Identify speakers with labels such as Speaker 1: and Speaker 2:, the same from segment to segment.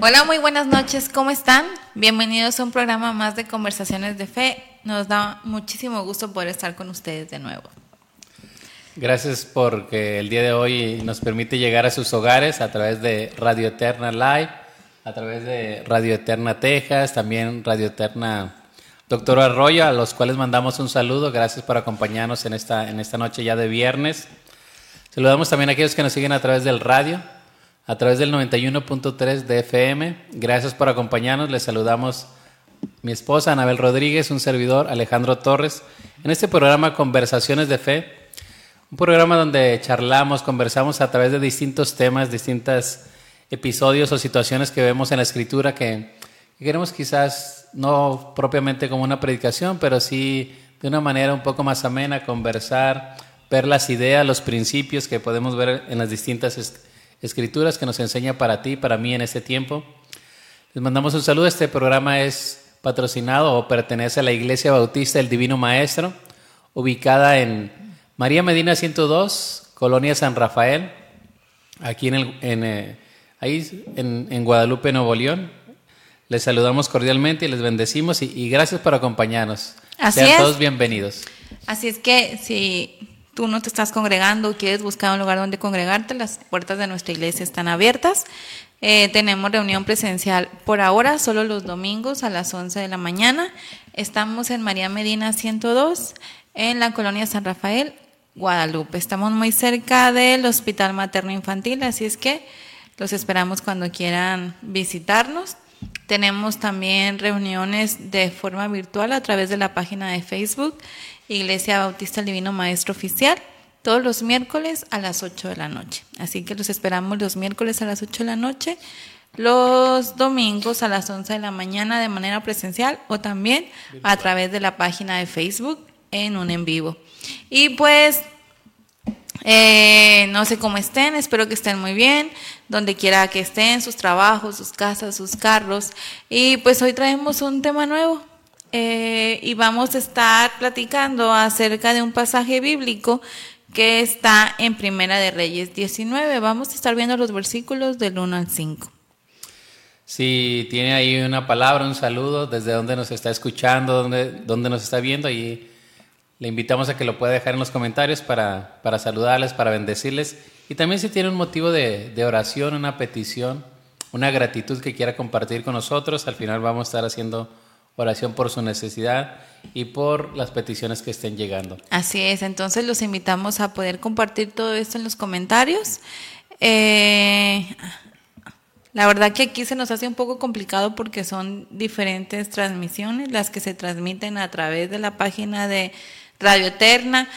Speaker 1: Hola, muy buenas noches, ¿cómo están? Bienvenidos a un programa más de Conversaciones de Fe. Nos da muchísimo gusto poder estar con ustedes de nuevo.
Speaker 2: Gracias porque el día de hoy nos permite llegar a sus hogares a través de Radio Eterna Live, a través de Radio Eterna Texas, también Radio Eterna Doctor Arroyo, a los cuales mandamos un saludo. Gracias por acompañarnos en esta, en esta noche ya de viernes. Saludamos también a aquellos que nos siguen a través del radio a través del 91.3 de FM. Gracias por acompañarnos. Les saludamos mi esposa Anabel Rodríguez, un servidor Alejandro Torres, en este programa Conversaciones de Fe, un programa donde charlamos, conversamos a través de distintos temas, distintos episodios o situaciones que vemos en la escritura que, queremos quizás no propiamente como una predicación, pero sí de una manera un poco más amena, conversar, ver las ideas, los principios que podemos ver en las distintas escrituras que nos enseña para ti, para mí en este tiempo. Les mandamos un saludo. Este programa es patrocinado o pertenece a la Iglesia Bautista del Divino Maestro, ubicada en María Medina 102, Colonia San Rafael, aquí en, el, en, eh, ahí en, Guadalupe, Nuevo León. Les saludamos cordialmente y les bendecimos y, gracias por acompañarnos. Sean todos bienvenidos.
Speaker 1: Así es que si tú no te estás congregando, quieres buscar un lugar donde congregarte, las puertas de nuestra iglesia están abiertas. Eh, tenemos reunión presencial por ahora, solo los domingos a las 11 de la mañana. Estamos en María Medina 102, en la colonia San Rafael, Guadalupe. Estamos muy cerca del Hospital Materno Infantil, así es que los esperamos cuando quieran visitarnos. Tenemos también reuniones de forma virtual a través de la página de Facebook Iglesia Bautista el Divino Maestro Oficial, todos los miércoles a las 8 de la noche. Así que los esperamos los miércoles a las 8 de la noche, los domingos a las 11 de la mañana de manera presencial o también a través de la página de Facebook en un en vivo. Y pues eh, no sé cómo estén, espero que estén muy bien, donde quiera que estén, sus trabajos, sus casas, sus carros. Y pues hoy traemos un tema nuevo, eh, y vamos a estar platicando acerca de un pasaje bíblico que está en Primera de Reyes 19. Vamos a estar viendo los versículos del 1 al 5.
Speaker 2: Si tiene ahí una palabra, un saludo, desde donde nos está escuchando, donde, donde nos está viendo, y le invitamos a que lo pueda dejar en los comentarios para, para saludarles, para bendecirles. Y también si tiene un motivo de, de oración, una petición, una gratitud que quiera compartir con nosotros, al final vamos a estar haciendo oración por su necesidad y por las peticiones que estén llegando.
Speaker 1: Así es, entonces los invitamos a poder compartir todo esto en los comentarios. Eh, la verdad que aquí se nos hace un poco complicado porque son diferentes transmisiones las que se transmiten a través de la página de Radio Eterna.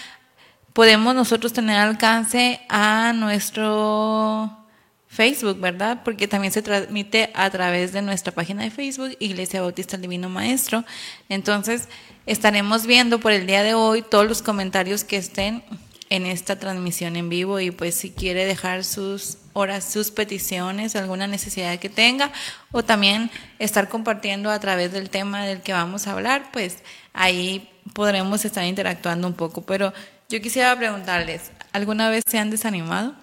Speaker 1: Podemos nosotros tener alcance a nuestro Facebook, ¿verdad? Porque también se transmite a través de nuestra página de Facebook, Iglesia Bautista Divino Maestro. Entonces, estaremos viendo por el día de hoy todos los comentarios que estén en esta transmisión en vivo y pues si quiere dejar sus horas, sus peticiones, alguna necesidad que tenga o también estar compartiendo a través del tema del que vamos a hablar, pues ahí podremos estar interactuando un poco. Pero yo quisiera preguntarles, ¿alguna vez se han desanimado?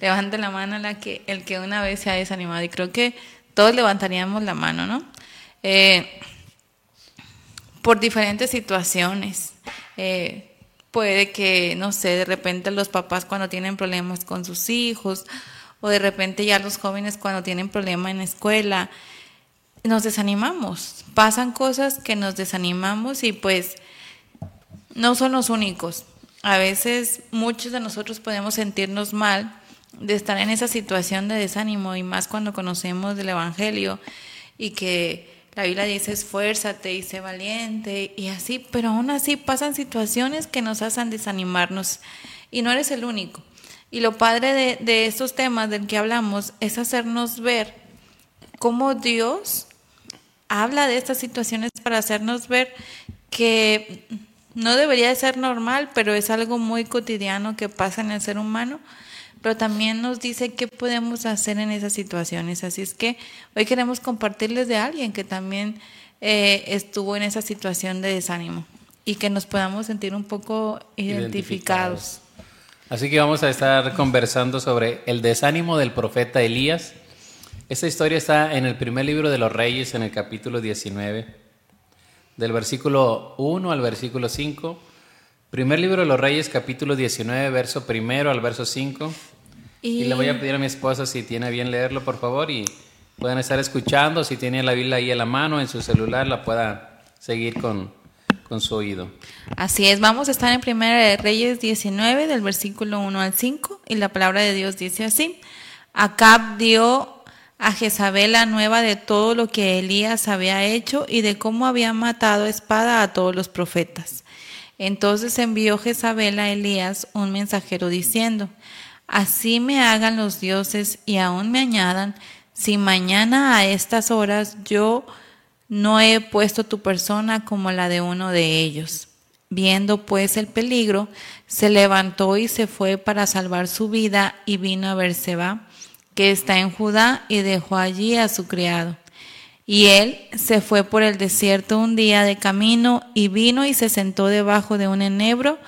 Speaker 1: Levante la mano la que, el que una vez se ha desanimado. Y creo que todos levantaríamos la mano, ¿no? Eh, por diferentes situaciones. Eh, puede que, no sé, de repente los papás cuando tienen problemas con sus hijos, o de repente ya los jóvenes cuando tienen problemas en la escuela, nos desanimamos. Pasan cosas que nos desanimamos y pues no son los únicos. A veces muchos de nosotros podemos sentirnos mal de estar en esa situación de desánimo y más cuando conocemos del Evangelio y que la Biblia dice esfuérzate y sé valiente y así, pero aún así pasan situaciones que nos hacen desanimarnos y no eres el único. Y lo padre de, de estos temas del que hablamos es hacernos ver cómo Dios habla de estas situaciones para hacernos ver que no debería de ser normal, pero es algo muy cotidiano que pasa en el ser humano pero también nos dice qué podemos hacer en esas situaciones. Así es que hoy queremos compartirles de alguien que también eh, estuvo en esa situación de desánimo y que nos podamos sentir un poco identificados.
Speaker 2: Así que vamos a estar conversando sobre el desánimo del profeta Elías. Esta historia está en el primer libro de los Reyes, en el capítulo 19, del versículo 1 al versículo 5. Primer libro de los Reyes, capítulo 19, verso primero al verso 5. Y... le voy a pedir a mi esposa si tiene bien leerlo, por favor, y puedan estar escuchando. Si tiene la Biblia ahí en la mano, en su celular, la pueda seguir con, con su oído.
Speaker 1: Así es, vamos a estar en Primera de Reyes 19, del versículo 1 al 5, y la palabra de Dios dice así. Acab dio a Jezabel la nueva de todo lo que Elías había hecho y de cómo había matado espada a todos los profetas. Entonces envió Jezabel a Elías un mensajero diciendo, Así me hagan los dioses y aún me añadan, si mañana a estas horas yo no he puesto tu persona como la de uno de ellos. Viendo pues el peligro, se levantó y se fue para salvar su vida y vino a Berseba que está en Judá, y dejó allí a su criado. Y él se fue por el desierto un día de camino, y vino y se sentó debajo de un enebro,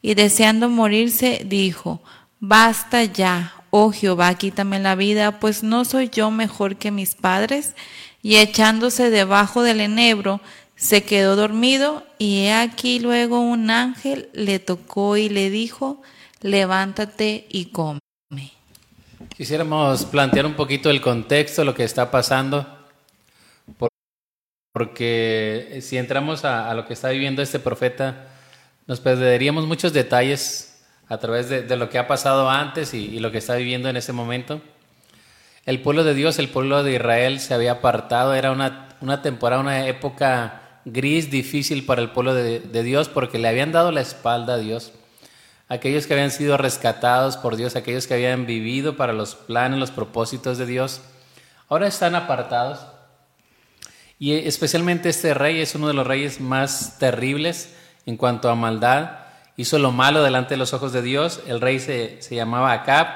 Speaker 1: y deseando morirse, dijo, Basta ya, oh Jehová, quítame la vida, pues no soy yo mejor que mis padres. Y echándose debajo del enebro, se quedó dormido, y he aquí luego un ángel le tocó y le dijo, Levántate y come.
Speaker 2: Quisiéramos plantear un poquito el contexto, lo que está pasando, porque si entramos a, lo que está viviendo este profeta, nos perderíamos muchos detalles a través de, lo que ha pasado antes y, lo que está viviendo en ese momento. El pueblo de Dios, el pueblo de Israel se había apartado, era una, una temporada, una época gris, difícil para el pueblo de, de Dios porque le habían dado la espalda a Dios aquellos que habían sido rescatados por Dios, aquellos que habían vivido para los planes, los propósitos de Dios, ahora están apartados. Y especialmente este rey es uno de los reyes más terribles en cuanto a maldad. Hizo lo malo delante de los ojos de Dios. El rey se, se llamaba Acab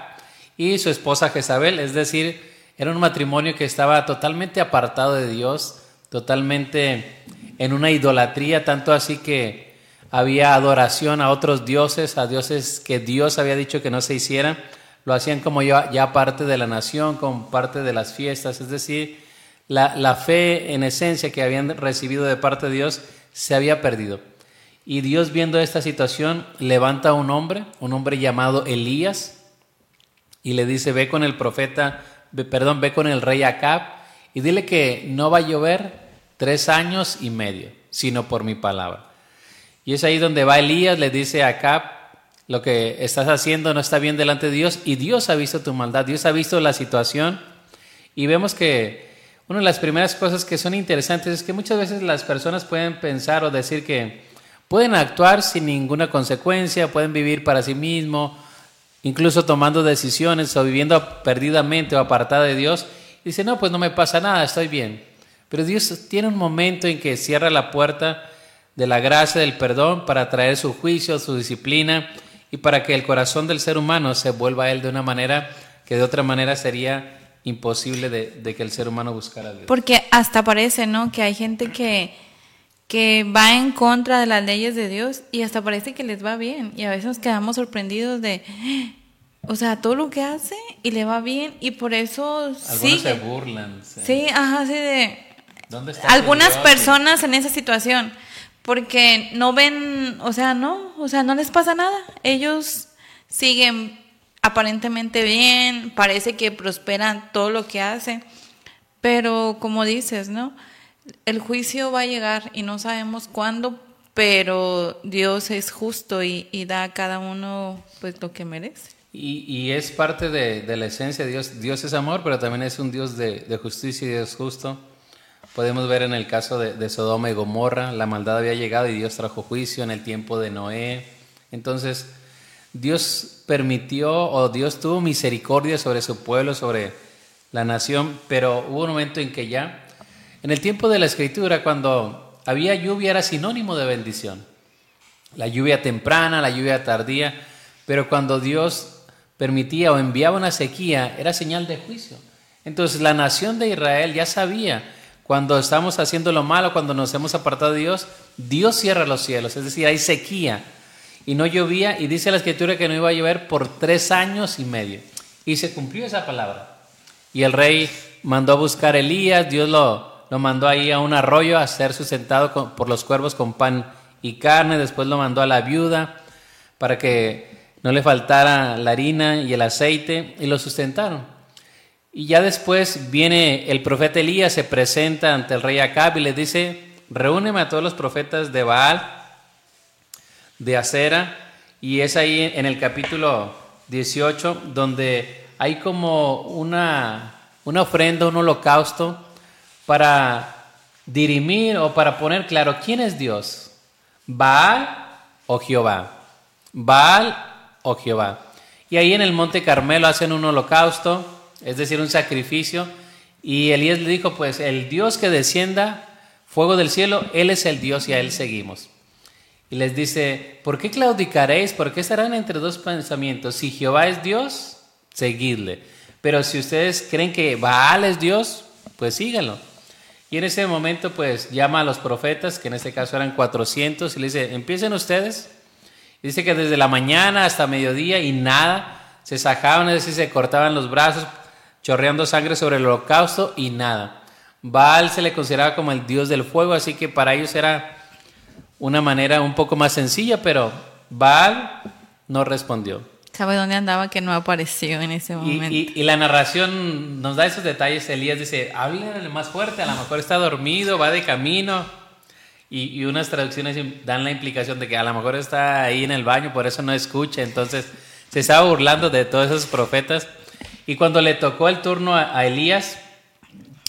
Speaker 2: y su esposa Jezabel, es decir, era un matrimonio que estaba totalmente apartado de Dios, totalmente en una idolatría, tanto así que había adoración a otros dioses, a dioses que Dios había dicho que no se hicieran, lo hacían como ya, parte de la nación, como parte de las fiestas, es decir, la, la fe en esencia que habían recibido de parte de Dios se había perdido. Y Dios viendo esta situación levanta a un hombre, un hombre llamado Elías, y le dice, ve con el profeta, perdón, ve con el rey Acab y dile que no va a llover tres años y medio, sino por mi palabra. Y es ahí donde va Elías, le dice a Acab, lo que estás haciendo no está bien delante de Dios y Dios ha visto tu maldad, Dios ha visto la situación y vemos que una de las primeras cosas que son interesantes es que muchas veces las personas pueden pensar o decir que pueden actuar sin ninguna consecuencia, pueden vivir para sí mismos, incluso tomando decisiones o viviendo perdidamente o apartada de Dios. Y dice, no, pues no me pasa nada, estoy bien. Pero Dios tiene un momento en que cierra la puerta de la gracia del perdón para traer su juicio, su disciplina y para que el corazón del ser humano se vuelva a él de una manera que de otra manera sería imposible de, que el ser humano buscara a Dios.
Speaker 1: Porque hasta parece, ¿no? Que hay gente que, que va en contra de las leyes de Dios y hasta parece que les va bien. Y a veces nos quedamos sorprendidos de, o sea, todo lo que hace y le va bien y por eso
Speaker 2: Algunos se burlan.
Speaker 1: Sí, ajá, así de... Algunas personas en esa situación porque no ven, o sea, no, o sea, no les pasa nada. Ellos siguen aparentemente bien, parece que prosperan todo lo que hacen, pero como dices, ¿no? El juicio va a llegar y no sabemos cuándo, pero Dios es justo y, da a cada uno pues lo que merece.
Speaker 2: Y, es parte de, la esencia de Dios. Dios es amor, pero también es un Dios de, justicia y Dios justo. Podemos ver en el caso de, Sodoma y Gomorra, la maldad había llegado y Dios trajo juicio en el tiempo de Noé. Entonces, Dios permitió o Dios tuvo misericordia sobre su pueblo, sobre la nación, pero hubo un momento en que ya, en el tiempo de la escritura, cuando había lluvia era sinónimo de bendición. La lluvia temprana, la lluvia tardía, pero cuando Dios permitía o enviaba una sequía, era señal de juicio. Entonces la nación de Israel ya sabía cuando estamos haciendo lo malo, cuando nos hemos apartado de Dios, Dios cierra los cielos, es decir, hay sequía y no llovía y dice la escritura que no iba a llover por tres años y medio. Y se cumplió esa palabra. y el rey mandó a buscar a Elías, Dios lo, lo mandó ahí a un arroyo a ser sustentado por los cuervos con pan y carne, después lo mandó a la viuda para que no le faltara la harina y el aceite y lo sustentaron. Y ya después viene el profeta Elías, se presenta ante el rey Acab y le dice, reúneme a todos los profetas de Baal, de Acera, y es ahí en el capítulo 18 donde hay como una, una ofrenda, un holocausto para dirimir o para poner claro quién es Dios, Baal o Jehová, Baal o Jehová. Y ahí en el monte Carmelo hacen un holocausto, es decir, un sacrificio, y Elías le dijo, pues el Dios que descienda fuego del cielo, Él es el Dios y a Él seguimos. Y les dice, ¿por qué claudicaréis? ¿Por qué estarán entre dos pensamientos? Si Jehová es Dios, seguidle. Pero si ustedes creen que Baal es Dios, pues síganlo. Y en ese momento, pues llama a los profetas, que en este caso eran 400, y le dice, empiecen ustedes. dice que desde la mañana hasta mediodía y nada, se sacaban, es decir, se cortaban los brazos, chorreando sangre sobre el holocausto y nada. Baal se le consideraba como el dios del fuego, así que para ellos era una manera un poco más sencilla, pero Baal no respondió.
Speaker 1: ¿Sabe dónde andaba que no apareció en ese momento?
Speaker 2: Y, la narración nos da esos detalles. Elías dice, háblenle más fuerte, a lo mejor está dormido, va de camino. Y, y, unas traducciones dan la implicación de que a lo mejor está ahí en el baño, por eso no escucha. Entonces se estaba burlando de todos esos profetas. Y cuando le tocó el turno a, a Elías,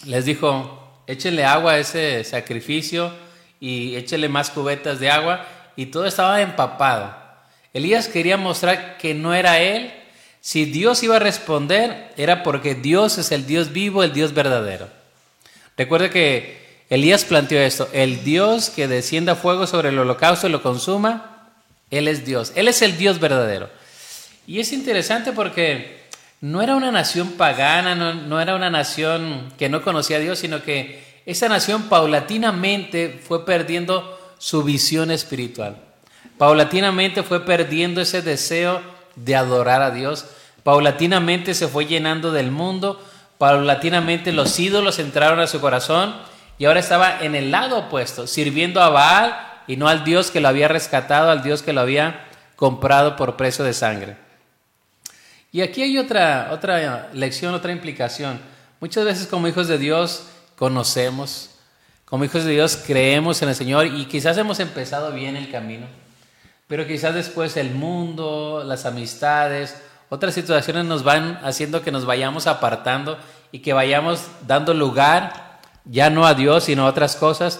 Speaker 2: les dijo, échenle agua a ese sacrificio y échele más cubetas de agua y todo estaba empapado. Elías quería mostrar que no era él. Si Dios iba a responder, era porque Dios es el Dios vivo, el Dios verdadero. Recuerde que Elías planteó esto, el Dios que descienda fuego sobre el holocausto y lo consuma, Él es Dios, Él es el Dios verdadero. Y es interesante porque no era una nación pagana, no, no era una nación que no conocía a Dios, sino que esa nación paulatinamente fue perdiendo su visión espiritual. Paulatinamente fue perdiendo ese deseo de adorar a Dios. Paulatinamente se fue llenando del mundo. Paulatinamente los ídolos entraron a su corazón y ahora estaba en el lado opuesto, sirviendo a Baal y no al Dios que lo había rescatado, al Dios que lo había comprado por precio de sangre. Y aquí hay otra, otra lección, otra implicación. Muchas veces como hijos de Dios conocemos. Como hijos de Dios creemos en el Señor y quizás hemos empezado bien el camino, pero quizás después el mundo, las amistades, otras situaciones nos van haciendo que nos vayamos apartando y que vayamos dando lugar ya no a Dios, sino a otras cosas.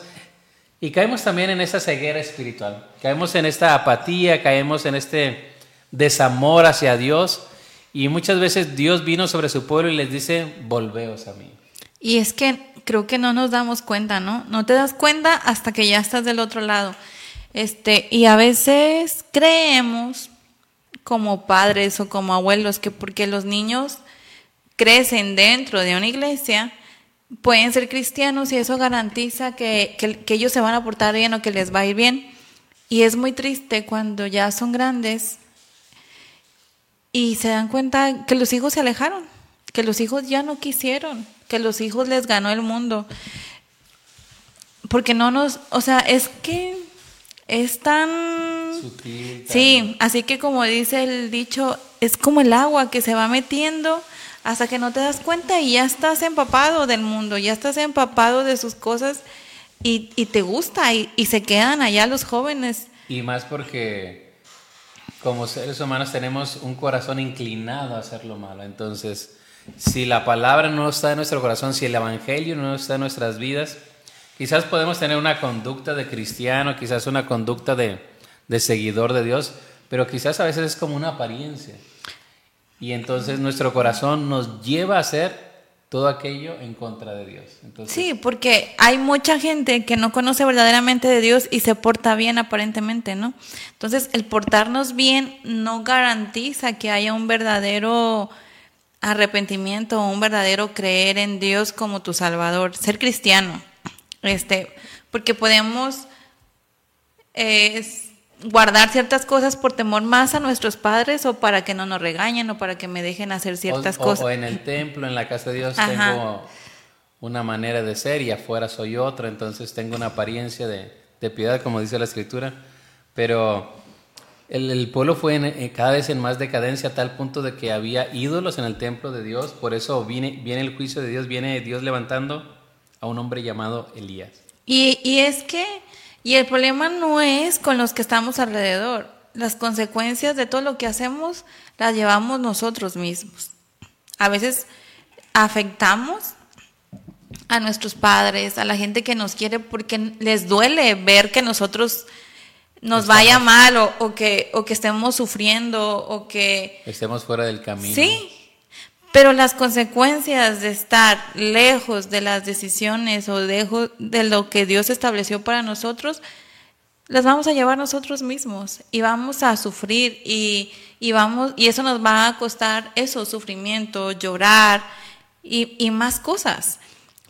Speaker 2: Y caemos también en esa ceguera espiritual, caemos en esta apatía, caemos en este desamor hacia Dios. Y muchas veces Dios vino sobre su pueblo y les dice, volveos a mí.
Speaker 1: Y es que creo que no nos damos cuenta, ¿no? No te das cuenta hasta que ya estás del otro lado. Este, y a veces creemos como padres o como abuelos que porque los niños crecen dentro de una iglesia, pueden ser cristianos y eso garantiza que, que, ellos se van a portar bien o que les va a ir bien. Y es muy triste cuando ya son grandes y se dan cuenta que los hijos se alejaron, que los hijos ya no quisieron, que los hijos les ganó el mundo. Porque no nos, o sea, es que es tan... Sí, así que como dice el dicho, es como el agua que se va metiendo hasta que no te das cuenta y ya estás empapado del mundo, ya estás empapado de sus cosas y, te gusta y, y se quedan allá los jóvenes.
Speaker 2: Y más porque como seres humanos tenemos un corazón inclinado a hacer lo malo, entonces si la palabra no está en nuestro corazón, si el Evangelio no está en nuestras vidas, quizás podemos tener una conducta de cristiano, quizás una conducta de, seguidor de Dios, pero quizás a veces es como una apariencia. Y entonces nuestro corazón nos lleva a hacer todo aquello en contra de Dios.
Speaker 1: sí, porque hay mucha gente que no conoce verdaderamente de Dios y se porta bien aparentemente, ¿no? Entonces, el portarnos bien no garantiza que haya un verdadero arrepentimiento, un verdadero creer en Dios como tu Salvador, ser cristiano. Este, porque podemos guardar ciertas cosas por temor más a nuestros padres o para que no nos regañen o para que me dejen hacer ciertas
Speaker 2: o,
Speaker 1: cosas.
Speaker 2: O en el templo, en la casa de Dios, tengo una manera de ser y afuera soy otra, entonces tengo una apariencia de, de piedad, como dice la escritura, pero el, pueblo fue eh, cada vez en más decadencia a tal punto de que había ídolos en el templo de Dios, por eso viene, viene el juicio de Dios, viene Dios levantando a un hombre llamado Elías.
Speaker 1: Y, y es que, y el problema no es con los que estamos alrededor, las consecuencias de todo lo que hacemos las llevamos nosotros mismos. A veces afectamos a nuestros padres, a la gente que nos quiere, porque les duele ver que nosotros nos vaya mal o, que, o que estemos sufriendo o que...
Speaker 2: Estemos fuera del camino.
Speaker 1: Sí, pero las consecuencias de estar lejos de las decisiones o lejos de lo que Dios estableció para nosotros, las vamos a llevar nosotros mismos y vamos a sufrir y, eso nos va a costar eso, sufrimiento, llorar y, y más cosas.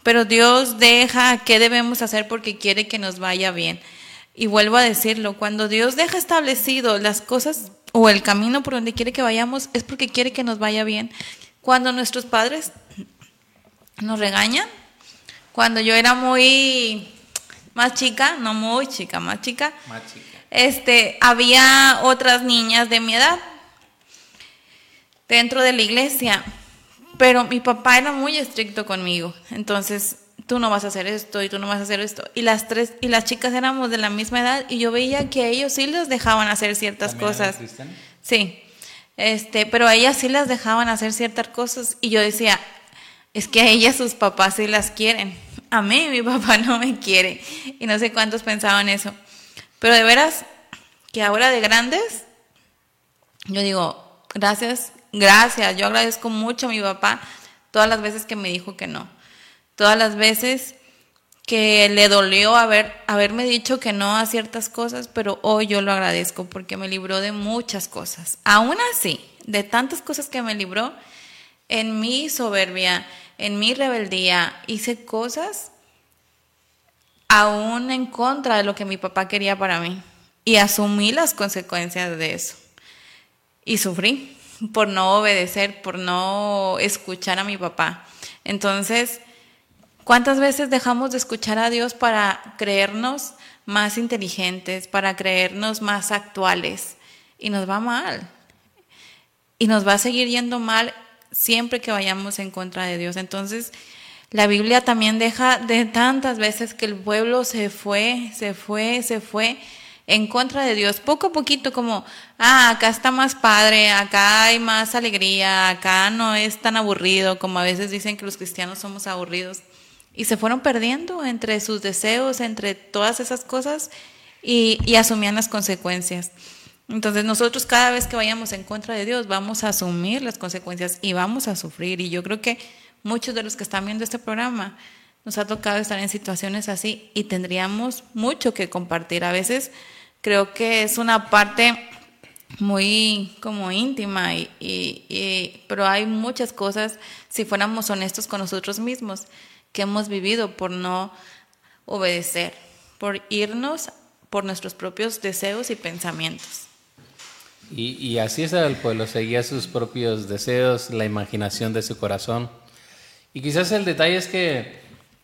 Speaker 1: Pero Dios deja qué debemos hacer porque quiere que nos vaya bien. Y vuelvo a decirlo, cuando Dios deja establecido las cosas o el camino por donde quiere que vayamos, es porque quiere que nos vaya bien. Cuando nuestros padres nos regañan, cuando yo era muy más chica, no muy chica, más chica,
Speaker 2: más chica.
Speaker 1: este, había otras niñas de mi edad dentro de la iglesia pero mi papá era muy estricto conmigo. Entonces, tú no vas a hacer esto y tú no vas a hacer esto. Y las tres y las chicas éramos de la misma edad y yo veía que ellos sí les dejaban hacer ciertas cosas. Sí. Este, pero a ellas sí las dejaban hacer ciertas cosas y yo decía, es que a ellas sus papás sí las quieren. A mí mi papá no me quiere. Y no sé cuántos pensaban eso. Pero de veras que ahora de grandes yo digo, gracias Gracias, yo agradezco mucho a mi papá todas las veces que me dijo que no, todas las veces que le dolió haber, haberme dicho que no a ciertas cosas, pero hoy yo lo agradezco porque me libró de muchas cosas. Aún así, de tantas cosas que me libró, en mi soberbia, en mi rebeldía, hice cosas aún en contra de lo que mi papá quería para mí. Y asumí las consecuencias de eso. Y sufrí por no obedecer, por no escuchar a mi papá. Entonces, ¿cuántas veces dejamos de escuchar a Dios para creernos más inteligentes, para creernos más actuales? Y nos va mal. Y nos va a seguir yendo mal siempre que vayamos en contra de Dios. Entonces, la Biblia también deja de tantas veces que el pueblo se fue, se fue, se fue en contra de Dios, poco a poquito como, ah, acá está más padre, acá hay más alegría, acá no es tan aburrido como a veces dicen que los cristianos somos aburridos. Y se fueron perdiendo entre sus deseos, entre todas esas cosas y, asumían las consecuencias. Entonces nosotros cada vez que vayamos en contra de Dios vamos a asumir las consecuencias y vamos a sufrir. Y yo creo que muchos de los que están viendo este programa nos ha tocado estar en situaciones así y tendríamos mucho que compartir. A veces creo que es una parte muy como íntima, y, pero hay muchas cosas, si fuéramos honestos con nosotros mismos, que hemos vivido por no obedecer, por irnos por nuestros propios deseos y pensamientos.
Speaker 2: Y, así es el pueblo, seguía sus propios deseos, la imaginación de su corazón. Y quizás el detalle es que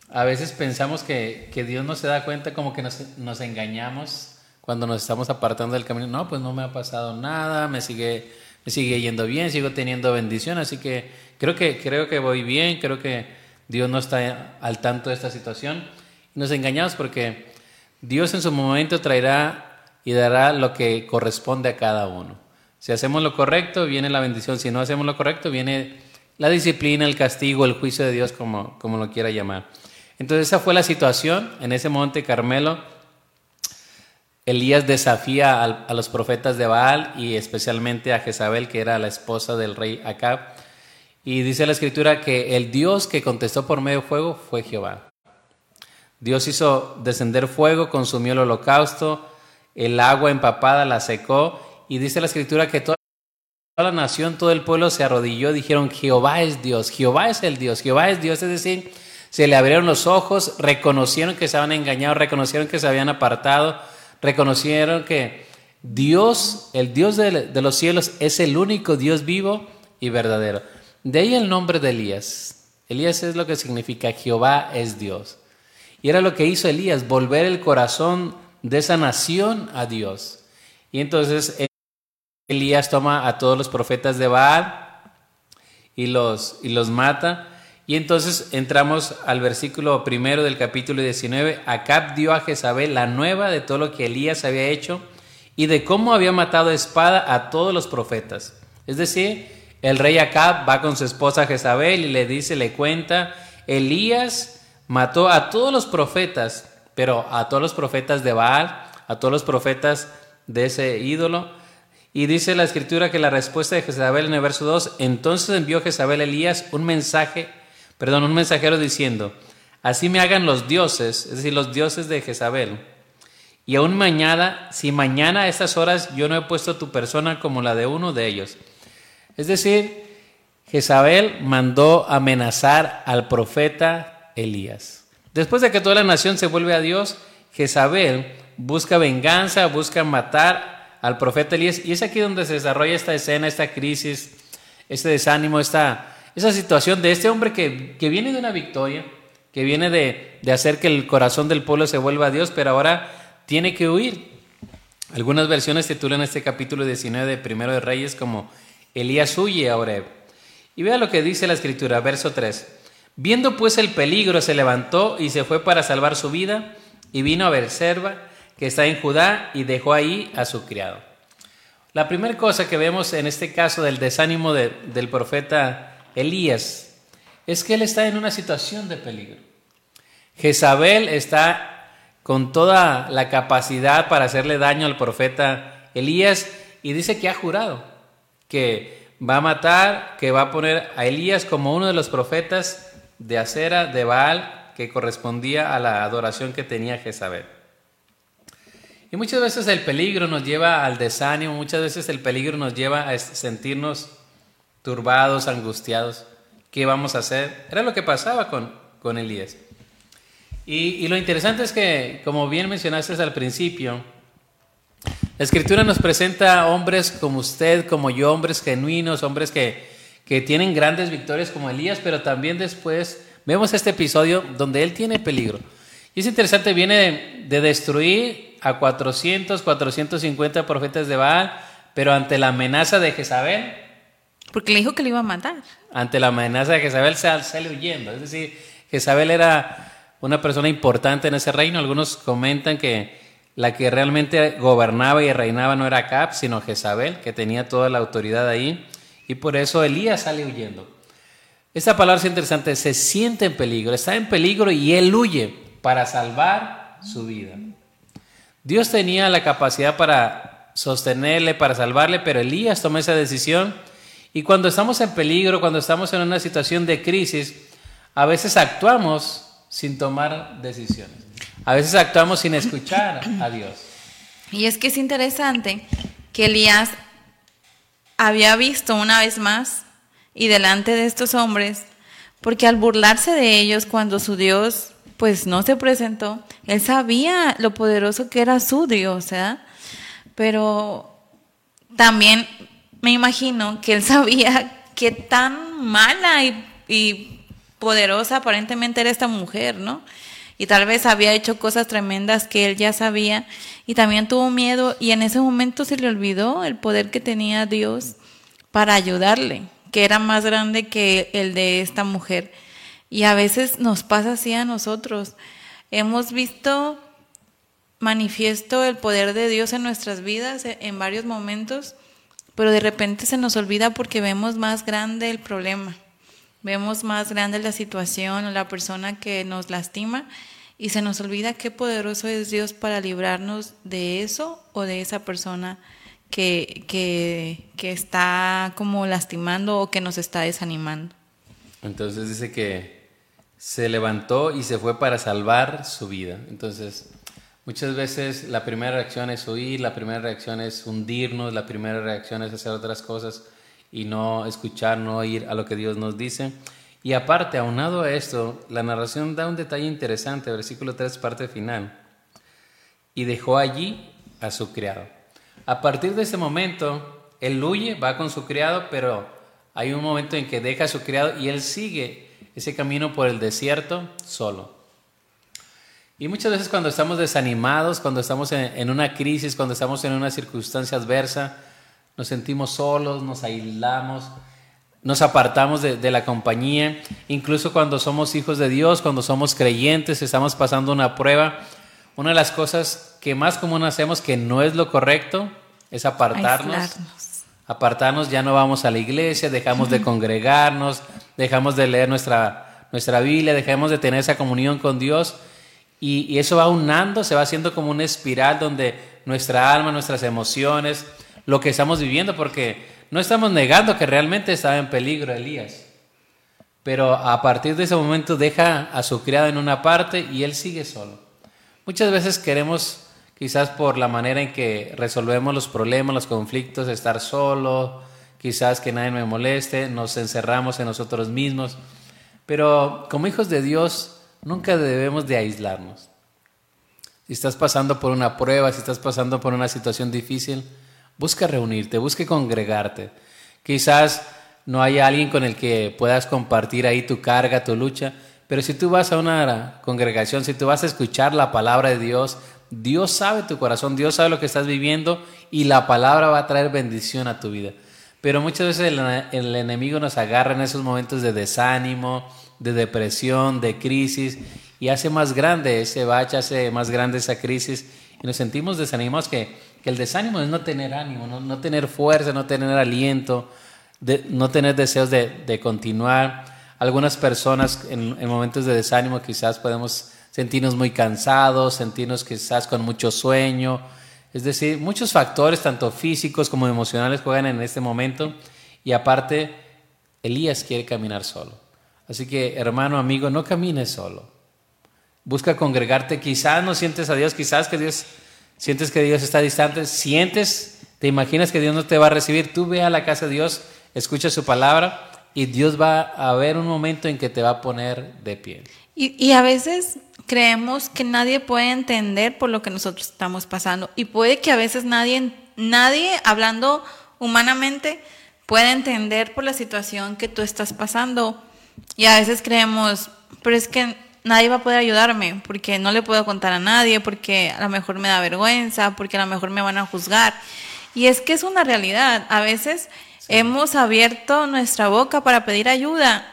Speaker 2: a veces pensamos que, que Dios no se da cuenta, como que nos, nos engañamos cuando nos estamos apartando del camino, no, pues no me ha pasado nada, me sigue, me sigue yendo bien, sigo teniendo bendición, así que creo que, creo que voy bien, creo que Dios no está al tanto de esta situación. Nos engañamos porque Dios en su momento traerá y dará lo que corresponde a cada uno. Si hacemos lo correcto, viene la bendición. Si no hacemos lo correcto, viene la disciplina, el castigo, el juicio de Dios, como, como lo quiera llamar. Entonces esa fue la situación en ese monte Carmelo Elías desafía a, los profetas de Baal y especialmente a Jezabel, que era la esposa del rey Acab. Y dice la escritura que el Dios que contestó por medio de fuego fue Jehová. Dios hizo descender fuego, consumió el holocausto, el agua empapada la secó. Y dice la escritura que toda la nación, todo el pueblo se arrodilló, dijeron, Jehová es Dios, Jehová es el Dios, Jehová es Dios. Es decir, se le abrieron los ojos, reconocieron que se habían engañado, reconocieron que se habían apartado reconocieron que Dios, el Dios de, de los cielos, es el único Dios vivo y verdadero. De ahí el nombre de Elías. Elías es lo que significa Jehová es Dios. Y era lo que hizo Elías, volver el corazón de esa nación a Dios. Y entonces Elías toma a todos los profetas de Baal y los, y los mata. Y entonces entramos al versículo primero del capítulo 19. Acab dio a Jezabel la nueva de todo lo que Elías había hecho y de cómo había matado a espada a todos los profetas. Es decir, el rey Acab va con su esposa Jezabel y le dice, le cuenta, Elías mató a todos los profetas, pero a todos los profetas de Baal, a todos los profetas de ese ídolo. Y dice la escritura que la respuesta de Jezabel en el verso 2, entonces envió Jezabel a Elías un mensaje, perdón, un mensajero diciendo, así me hagan los dioses, es decir, los dioses de Jezabel. Y aún mañana, si mañana a estas horas yo no he puesto tu persona como la de uno de ellos. Es decir, Jezabel mandó amenazar al profeta Elías. Después de que toda la nación se vuelve a Dios, Jezabel busca venganza, busca matar al profeta Elías. Y es aquí donde se desarrolla esta escena, esta crisis, este desánimo, esta, esa situación de este hombre que, viene de una victoria, que viene de, de hacer que el corazón del pueblo se vuelva a Dios, pero ahora tiene que huir. Algunas versiones titulan este capítulo 19 de Primero de Reyes como Elías huye a Oreb. Y vea lo que dice la escritura, verso 3. Viendo pues el peligro, se levantó y se fue para salvar su vida, y vino a Beersheba, que está en Judá, y dejó ahí a su criado. La primera cosa que vemos en este caso del desánimo del profeta Elías es que él está en una situación de peligro. Jezabel está con toda la capacidad para hacerle daño al profeta Elías y dice que ha jurado que va a matar, que va a poner a Elías como uno de los profetas de Acera, de Baal, que correspondía a la adoración que tenía Jezabel. Y muchas veces el peligro nos lleva al desánimo, muchas veces el peligro nos lleva a sentirnos turbados, angustiados. ¿Qué vamos a hacer? Era lo que pasaba con, con Elías. Y, y lo interesante es que, como bien mencionaste al principio, la escritura nos presenta hombres como usted, como yo, hombres genuinos, hombres que, que tienen grandes victorias como Elías, pero también después vemos este episodio donde él tiene peligro. Y es interesante, viene de, destruir a 400, 450 profetas de Baal, pero ante la amenaza de Jezabel.
Speaker 1: Porque le dijo que le iba a matar.
Speaker 2: Ante la amenaza de Jezabel sale huyendo. Es decir, Jezabel era una persona importante en ese reino. Algunos comentan que la que realmente gobernaba y reinaba no era Cap, sino Jezabel, que tenía toda la autoridad ahí. Y por eso Elías sale huyendo. Esta palabra es interesante, se siente en peligro, está en peligro y él huye para salvar su vida. Dios tenía la capacidad para sostenerle, para salvarle, pero Elías tomó esa decisión. Y cuando estamos en peligro, cuando estamos en una situación de crisis, a veces actuamos sin tomar decisiones. A veces actuamos sin escuchar a Dios.
Speaker 1: Y es que es interesante que Elías había visto una vez más y delante de estos hombres, porque al burlarse de ellos cuando su Dios pues no se presentó, él sabía lo poderoso que era su Dios, ¿verdad? Pero también me imagino que él sabía qué tan mala y poderosa aparentemente era esta mujer, ¿no? Y tal vez había hecho cosas tremendas que él ya sabía y también tuvo miedo y en ese momento se le olvidó el poder que tenía Dios para ayudarle, que era más grande que el de esta mujer. Y a veces nos pasa así a nosotros. Hemos visto manifiesto el poder de Dios en nuestras vidas en varios momentos, pero de repente se nos olvida porque vemos más grande el problema. Vemos más grande la situación o la persona que nos lastima y se nos olvida qué poderoso es Dios para librarnos de eso o de esa persona que, que, que está como lastimando o que nos está desanimando.
Speaker 2: Entonces dice que se levantó y se fue para salvar su vida. Entonces, muchas veces la primera reacción es huir, la primera reacción es hundirnos, la primera reacción es hacer otras cosas y no escuchar, no oír a lo que Dios nos dice. Y aparte, aunado a esto, la narración da un detalle interesante, versículo 3, parte final. Y dejó allí a su criado. a partir de ese momento, él huye, va con su criado, pero hay un momento en que deja a su criado y él sigue ese camino por el desierto solo. Y muchas veces cuando estamos desanimados, cuando estamos en, una crisis, cuando estamos en una circunstancia adversa, nos sentimos solos, nos aislamos, nos apartamos de, de, la compañía, incluso cuando somos hijos de Dios, cuando somos creyentes, estamos pasando una prueba. Una de las cosas que más común hacemos que no es lo correcto es apartarnos. Apartarnos, ya no vamos a la iglesia, dejamos de congregarnos, dejamos de leer nuestra, nuestra Biblia, dejamos de tener esa comunión con Dios y, y eso va unando, se va haciendo como una espiral donde nuestra alma, nuestras emociones, lo que estamos viviendo, porque no estamos negando que realmente estaba en peligro Elías. Pero a partir de ese momento deja a su criado en una parte y él sigue solo. Muchas veces queremos, quizás por la manera en que resolvemos los problemas, los conflictos, estar solo, quizás que nadie me moleste, nos encerramos en nosotros mismos. Pero como hijos de Dios, nunca debemos de aislarnos. Si estás pasando por una prueba, si estás pasando por una situación difícil, Busca reunirte, busca congregarte. Quizás no haya alguien con el que puedas compartir ahí tu carga, tu lucha, pero si tú vas a una congregación, si tú vas a escuchar la palabra de Dios, Dios sabe tu corazón, Dios sabe lo que estás viviendo y la palabra va a traer bendición a tu vida. Pero muchas veces el, el enemigo nos agarra en esos momentos de desánimo, de depresión, de crisis y hace más grande ese bache, hace más grande esa crisis y nos sentimos desanimados que que el desánimo es no tener ánimo, no, tener fuerza, no tener aliento, no tener deseos de, continuar. Algunas personas en, en, momentos de desánimo quizás podemos sentirnos muy cansados, sentirnos quizás con mucho sueño. Es decir, muchos factores, tanto físicos como emocionales, juegan en este momento. Y aparte, Elías quiere caminar solo. Así que, hermano, amigo, no camines solo. Busca congregarte. Quizás no sientes a Dios, quizás que Dios sientes que Dios está distante, sientes, te imaginas que Dios no te va a recibir, tú ve a la casa de Dios, escucha su palabra y Dios va a haber un momento en que te va a poner de pie.
Speaker 1: Y, a veces creemos que nadie puede entender por lo que nosotros estamos pasando y puede que a veces nadie, nadie hablando humanamente pueda entender por la situación que tú estás pasando y a veces creemos, pero es que nadie va a poder ayudarme porque no le puedo contar a nadie, porque a lo mejor me da vergüenza, porque a lo mejor me van a juzgar. Y es que es una realidad. A veces hemos abierto nuestra boca para pedir ayuda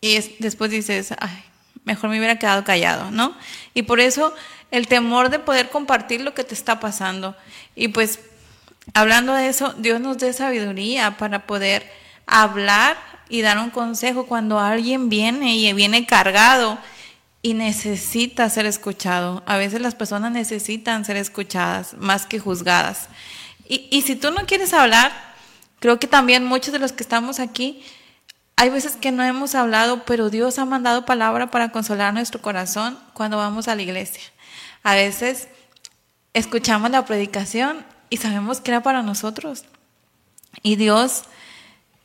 Speaker 1: y después dices, ay, mejor me hubiera quedado callado, ¿no? Y por eso el temor de poder compartir lo que te está pasando. Y pues, hablando de eso, Dios nos dé sabiduría para poder hablar y dar un consejo cuando alguien viene y viene cargado y necesita ser escuchado. A veces las personas necesitan ser escuchadas más que juzgadas. Y, si tú no quieres hablar, creo que también muchos de los que estamos aquí, hay veces que no hemos hablado, pero Dios ha mandado palabra para consolar nuestro corazón cuando vamos a la iglesia. A veces escuchamos la predicación y sabemos que era para nosotros. Y Dios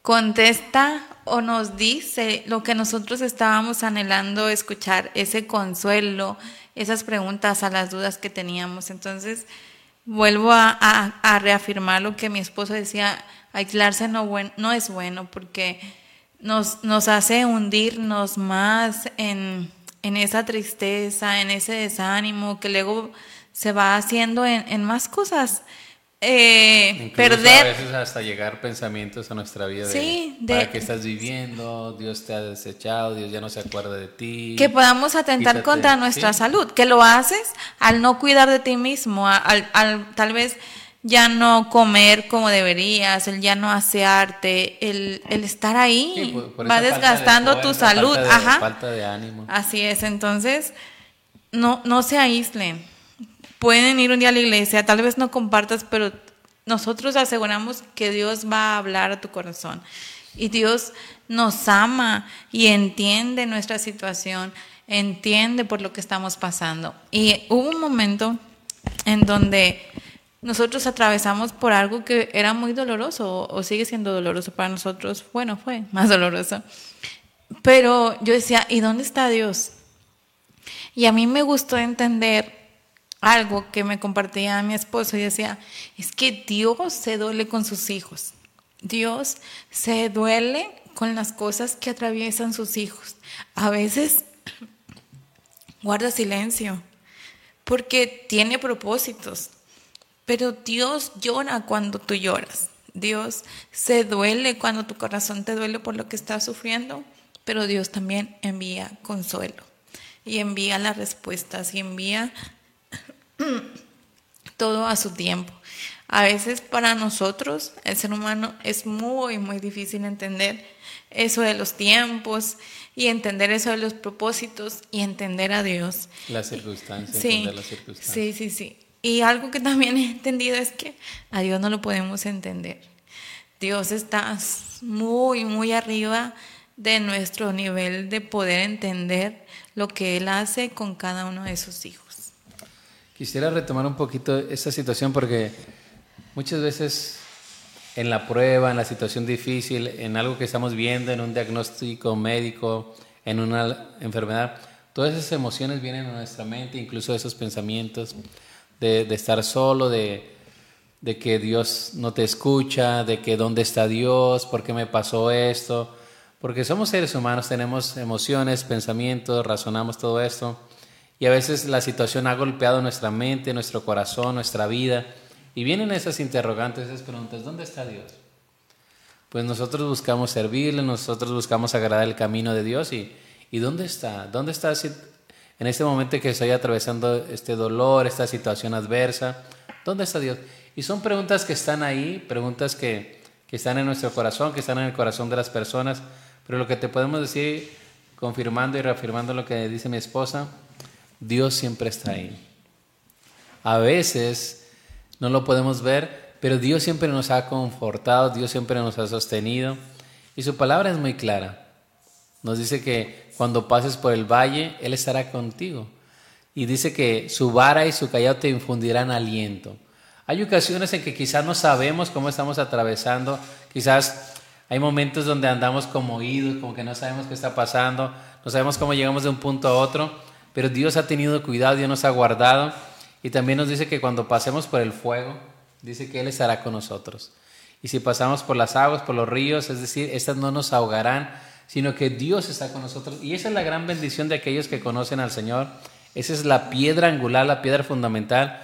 Speaker 1: contesta o nos dice lo que nosotros estábamos anhelando escuchar, ese consuelo, esas preguntas a las dudas que teníamos. Entonces, vuelvo a, reafirmar lo que mi esposo decía, aislarse no, no es bueno porque nos, nos hace hundirnos más en, en, esa tristeza, en ese desánimo que luego se va haciendo en, en más cosas eh, perder.
Speaker 2: A veces hasta llegar pensamientos a nuestra vida de, para qué estás viviendo, Dios te ha desechado, Dios ya no se acuerda de ti.
Speaker 1: Que podamos atentar contra nuestra salud, que lo haces al no cuidar de ti mismo, al, tal vez ya no comer como deberías, el ya no asearte, el, el estar ahí, va desgastando tu salud.
Speaker 2: Ajá. Falta de ánimo.
Speaker 1: Así es, entonces no, no se aíslen pueden ir un día a la iglesia, tal vez no compartas, pero nosotros aseguramos que Dios va a hablar a tu corazón. Y Dios nos ama y entiende nuestra situación, entiende por lo que estamos pasando. Y hubo un momento en donde nosotros atravesamos por algo que era muy doloroso o sigue siendo doloroso para nosotros. Bueno, fue más doloroso. Pero yo decía, ¿y dónde está Dios? Y a mí me gustó entender algo que me compartía mi esposo y decía, es que Dios se duele con sus hijos. Dios se duele con las cosas que atraviesan sus hijos. A veces guarda silencio porque tiene propósitos, pero Dios llora cuando tú lloras. Dios se duele cuando tu corazón te duele por lo que estás sufriendo, pero Dios también envía consuelo y envía las respuestas y envía todo a su tiempo. A veces para nosotros, el ser humano, es muy, muy difícil entender eso de los tiempos y entender eso de los propósitos y entender a Dios.
Speaker 2: Las circunstancias,
Speaker 1: sí,
Speaker 2: entender las circunstancias.
Speaker 1: Sí, sí, sí. Y algo que también he entendido es que a Dios no lo podemos entender. Dios está muy, muy arriba de nuestro nivel de poder entender lo que Él hace con cada uno de sus hijos.
Speaker 2: Quisiera retomar un poquito esta situación porque muchas veces en la prueba, en la situación difícil, en algo que estamos viendo, en un diagnóstico médico, en una enfermedad, todas esas emociones vienen a nuestra mente, incluso esos pensamientos de, estar solo, de, que Dios no te escucha, de que dónde está Dios, por qué me pasó esto, porque somos seres humanos, tenemos emociones, pensamientos, razonamos todo esto. Y a veces la situación ha golpeado nuestra mente, nuestro corazón, nuestra vida. Y vienen esas interrogantes, esas preguntas, ¿dónde está Dios? Pues nosotros buscamos servirle, nosotros buscamos agradar el camino de Dios y, ¿y dónde está? ¿Dónde está en este momento que estoy atravesando este dolor, esta situación adversa? ¿Dónde está Dios? Y son preguntas que están ahí, preguntas que, que están en nuestro corazón, que están en el corazón de las personas, pero lo que te podemos decir, confirmando y reafirmando lo que dice mi esposa, Dios siempre está ahí. A veces no lo podemos ver, pero Dios siempre nos ha confortado, Dios siempre nos ha sostenido. Y su palabra es muy clara. Nos dice que cuando pases por el valle, Él estará contigo. Y dice que su vara y su callado te infundirán aliento. Hay ocasiones en que quizás no sabemos cómo estamos atravesando, quizás hay momentos donde andamos como oídos, como que no sabemos qué está pasando, no sabemos cómo llegamos de un punto a otro, pero Dios ha tenido cuidado, Dios nos ha guardado y también nos dice que cuando pasemos por el fuego, dice que Él estará con nosotros. Y si pasamos por las aguas, por los ríos, es decir, estas no nos ahogarán, sino que Dios está con nosotros. Y esa es la gran bendición de aquellos que conocen al Señor. Esa es la piedra angular, la piedra fundamental.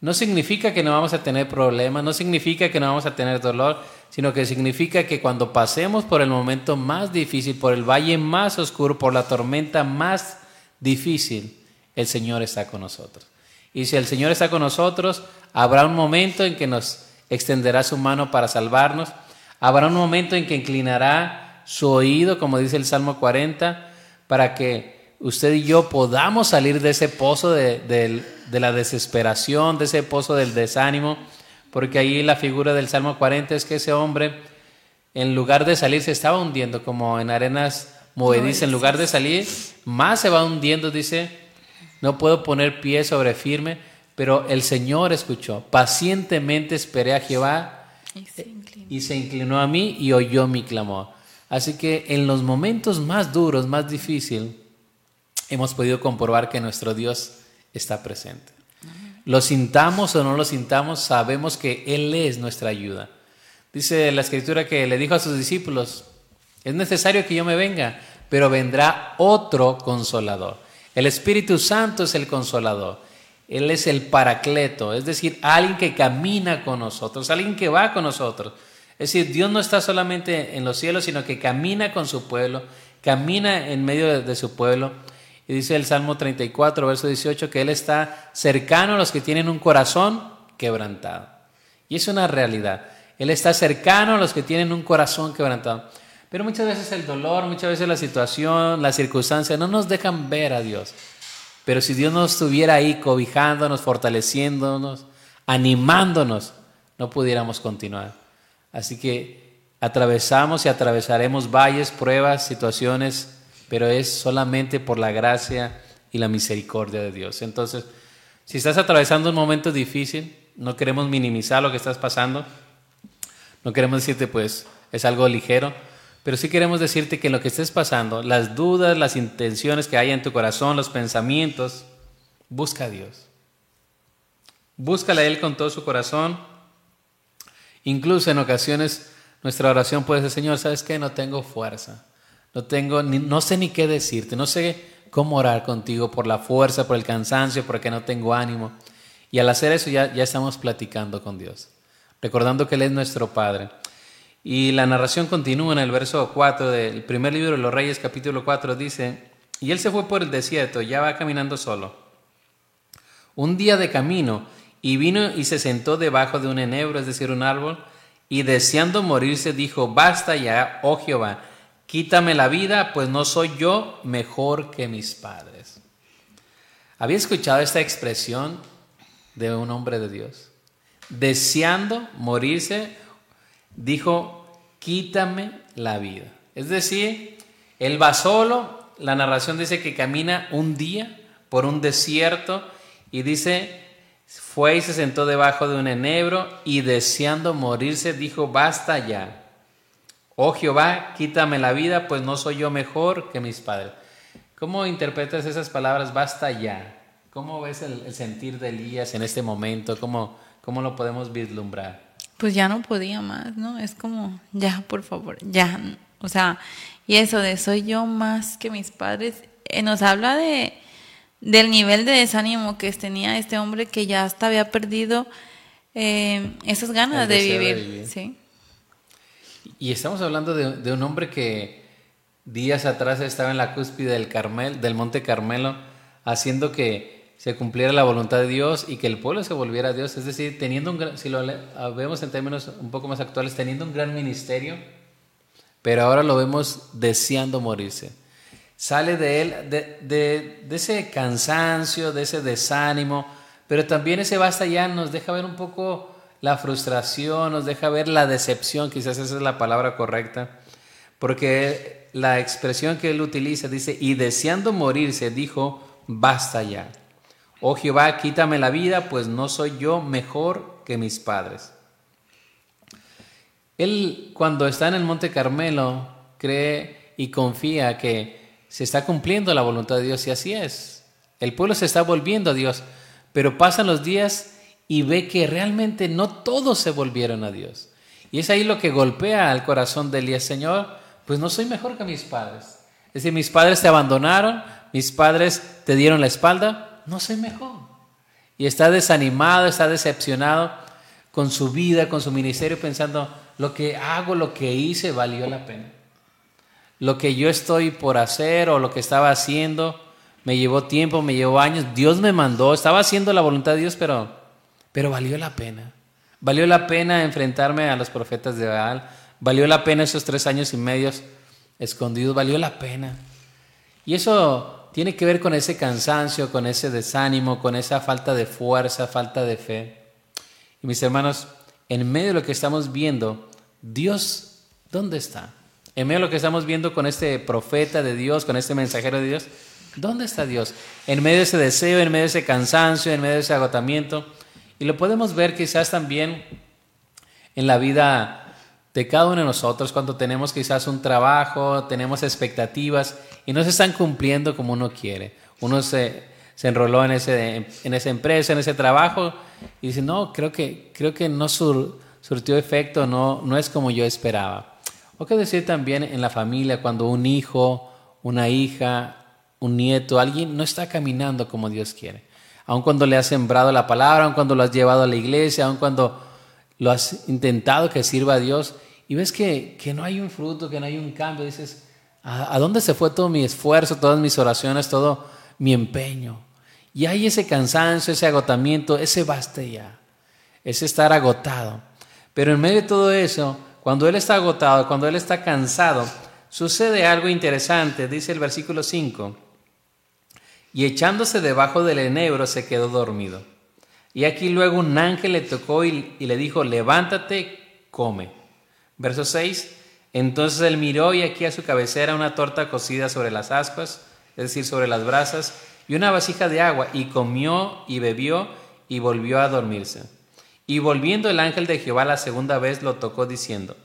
Speaker 2: No significa que no vamos a tener problemas, no significa que no vamos a tener dolor, sino que significa que cuando pasemos por el momento más difícil, por el valle más oscuro, por la tormenta más difícil, el Señor está con nosotros. Y si el Señor está con nosotros, habrá un momento en que nos extenderá su mano para salvarnos, habrá un momento en que inclinará su oído, como dice el Salmo 40, para que usted y yo podamos salir de ese pozo de, de la desesperación, de ese pozo del desánimo, porque ahí la figura del Salmo 40 es que ese hombre, en lugar de salir, se estaba hundiendo como en arenas movediza, en lugar de salir, más se va hundiendo, dice, no puedo poner pie sobre firme, pero el Señor escuchó, pacientemente esperé a Jehová y se inclinó, a mí y oyó mi clamor. Así que en los momentos más duros, más difíciles, hemos podido comprobar que nuestro Dios está presente. Lo sintamos o no lo sintamos, sabemos que Él es nuestra ayuda. Dice la escritura que le dijo a sus discípulos, es necesario que yo me venga, pero vendrá otro consolador. El Espíritu Santo es el consolador. Él es el paracleto, es decir, alguien que camina con nosotros, alguien que va con nosotros. Es decir, Dios no está solamente en los cielos, sino que camina con su pueblo, camina en medio de, su pueblo. Y dice el Salmo 34, verso 18, que Él está cercano a los que tienen un corazón quebrantado. Y es una realidad. Él está cercano a los que tienen un corazón quebrantado. Pero muchas veces el dolor, muchas veces la situación, las circunstancias no nos dejan ver a Dios. Pero si Dios no estuviera ahí cobijándonos, fortaleciéndonos, animándonos, no pudiéramos continuar. Así que atravesamos y atravesaremos valles, pruebas, situaciones, pero es solamente por la gracia y la misericordia de Dios. Entonces, si estás atravesando un momento difícil, no queremos minimizar lo que estás pasando, no queremos decirte pues es algo ligero, pero sí queremos decirte que lo que estés pasando, las dudas, las intenciones que hay en tu corazón, los pensamientos, busca a Dios. Búscale a Él con todo su corazón. Incluso en ocasiones nuestra oración puede ser, Señor, ¿sabes qué? No tengo fuerza. No, tengo, ni, no sé ni qué decirte. No sé cómo orar contigo por la fuerza, por el cansancio, porque no tengo ánimo. Y al hacer eso ya, ya estamos platicando con Dios, recordando que Él es nuestro Padre. Y la narración continúa en el verso 4 del primer libro de los Reyes, capítulo 4, dice, y él se fue por el desierto, ya va caminando solo. Un día de camino, y vino y se sentó debajo de un enebro, es decir, un árbol, y deseando morirse dijo, basta ya, oh Jehová, quítame la vida, pues no soy yo mejor que mis padres. ¿Había escuchado esta expresión de un hombre de Dios? Deseando morirse, dijo, quítame la vida. Es decir, él va solo, la narración dice que camina un día por un desierto y dice, fue y se sentó debajo de un enebro y deseando morirse dijo, basta ya. Oh Jehová, quítame la vida, pues no soy yo mejor que mis padres. ¿Cómo interpretas esas palabras, basta ya? ¿Cómo ves el, sentir de Elías en este momento? ¿Cómo, ¿Cómo lo podemos vislumbrar?
Speaker 1: Pues ya no podía más, ¿no? Es como, ya, por favor, ya. O sea, y eso de soy yo más que mis padres, eh, nos habla de del nivel de desánimo que tenía este hombre que ya hasta había perdido eh, esas ganas de vivir. Sí.
Speaker 2: Y estamos hablando de, un hombre que días atrás estaba en la cúspide del Carmel, del Monte Carmelo, haciendo que se cumpliera la voluntad de Dios y que el pueblo se volviera a Dios. Es decir, teniendo un si lo vemos en términos un poco más actuales, teniendo un gran ministerio pero ahora lo vemos deseando morirse. Sale de él, de, ese cansancio, de ese desánimo, pero también ese basta ya nos deja ver un poco la frustración, nos deja ver la decepción, quizás esa es la palabra correcta, porque la expresión que él utiliza dice, y deseando morirse, dijo, basta ya. Oh Jehová, quítame la vida, pues no soy yo mejor que mis padres. Él cuando está en el Monte Carmelo cree y confía que se está cumpliendo la voluntad de Dios y así es. El pueblo se está volviendo a Dios, pero pasan los días y ve que realmente no todos se volvieron a Dios. Y es ahí lo que golpea al corazón de Elías, Señor, pues no soy mejor que mis padres. Es decir, mis padres te abandonaron, mis padres te dieron la espalda, no soy mejor. Y está desanimado, está decepcionado con su vida, con su ministerio, pensando, lo que hago, lo que hice, valió la pena. Lo que yo estoy por hacer o lo que estaba haciendo, me llevó tiempo, me llevó años, Dios me mandó, estaba haciendo la voluntad de Dios, pero, pero valió la pena. Valió la pena enfrentarme a los profetas de Baal, valió la pena esos tres años y medios escondidos, valió la pena. Y eso tiene que ver con ese cansancio, con ese desánimo, con esa falta de fuerza, falta de fe. Y mis hermanos, en medio de lo que estamos viendo, Dios, ¿dónde está? En medio de lo que estamos viendo con este profeta de Dios, con este mensajero de Dios, ¿dónde está Dios? En medio de ese deseo, en medio de ese cansancio, en medio de ese agotamiento. Y lo podemos ver quizás también en la vida de cada uno de nosotros, cuando tenemos quizás un trabajo, tenemos expectativas y no se están cumpliendo como uno quiere. Uno se, se enroló en, ese, en esa empresa, en ese trabajo y dice, no, creo que, creo que no surtió efecto, no, no es como yo esperaba. O qué decir también en la familia, cuando un hijo, una hija, un nieto, alguien no está caminando como Dios quiere. Aun cuando le has sembrado la palabra, aun cuando lo has llevado a la iglesia, aun cuando lo has intentado que sirva a Dios, y ves que, que no hay un fruto, que no hay un cambio, dices, ¿a, ¿a dónde se fue todo mi esfuerzo, todas mis oraciones, todo mi empeño? Y hay ese cansancio, ese agotamiento, ese basta ya, ese estar agotado. Pero en medio de todo eso, cuando Él está agotado, cuando Él está cansado, sucede algo interesante, dice el versículo 5. Y echándose debajo del enebro se quedó dormido. Y aquí luego un ángel le tocó y le dijo, levántate, come. Verso 6. Entonces él miró y aquí a su cabecera una torta cocida sobre las ascuas, es decir, sobre las brasas, y una vasija de agua, y comió y bebió y volvió a dormirse. Y volviendo el ángel de Jehová la segunda vez lo tocó diciendo,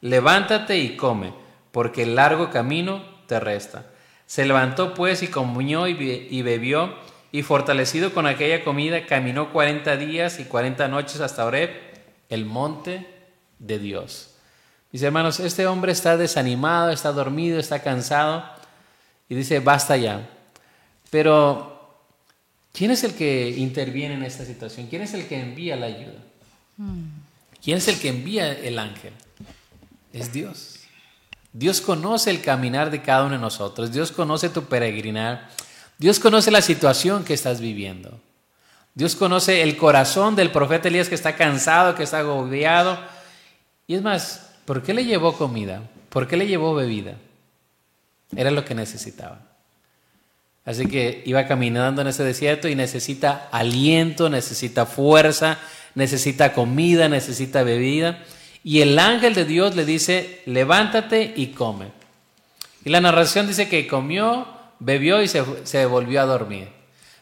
Speaker 2: levántate y come, porque el largo camino te resta. Se levantó pues y comió y bebió, y fortalecido con aquella comida, caminó 40 días y 40 noches hasta Oreb, el monte de Dios. Mis hermanos, este hombre está desanimado, está dormido, está cansado y dice, basta ya. Pero, ¿quién es el que interviene en esta situación? ¿Quién es el que envía la ayuda? ¿Quién es el que envía el ángel? Es Dios. Dios conoce el caminar de cada uno de nosotros. Dios conoce tu peregrinar. Dios conoce la situación que estás viviendo. Dios conoce el corazón del profeta Elías que está cansado, que está agobiado. Y es más, ¿por qué le llevó comida? ¿Por qué le llevó bebida? Era lo que necesitaba. Así que iba caminando en ese desierto y necesita aliento, necesita fuerza, necesita comida, necesita bebida. Y el ángel de Dios le dice, levántate y come. Y la narración dice que comió, bebió y se, volvió a dormir.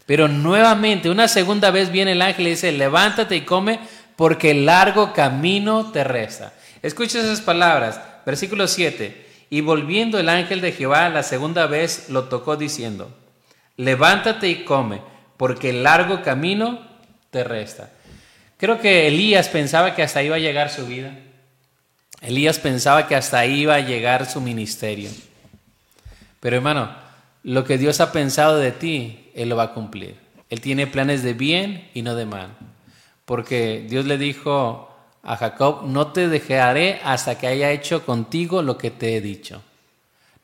Speaker 2: Pero nuevamente, una segunda vez viene el ángel y dice, levántate y come porque el largo camino te resta. Escucha esas palabras, versículo 7. Y volviendo el ángel de Jehová la segunda vez lo tocó diciendo, levántate y come, porque el largo camino te resta. Creo que Elías pensaba que hasta ahí iba a llegar su vida. Elías pensaba que hasta ahí iba a llegar su ministerio. Pero hermano, lo que Dios ha pensado de ti, Él lo va a cumplir. Él tiene planes de bien y no de mal. Porque Dios le dijo a Jacob, no te dejaré hasta que haya hecho contigo lo que te he dicho.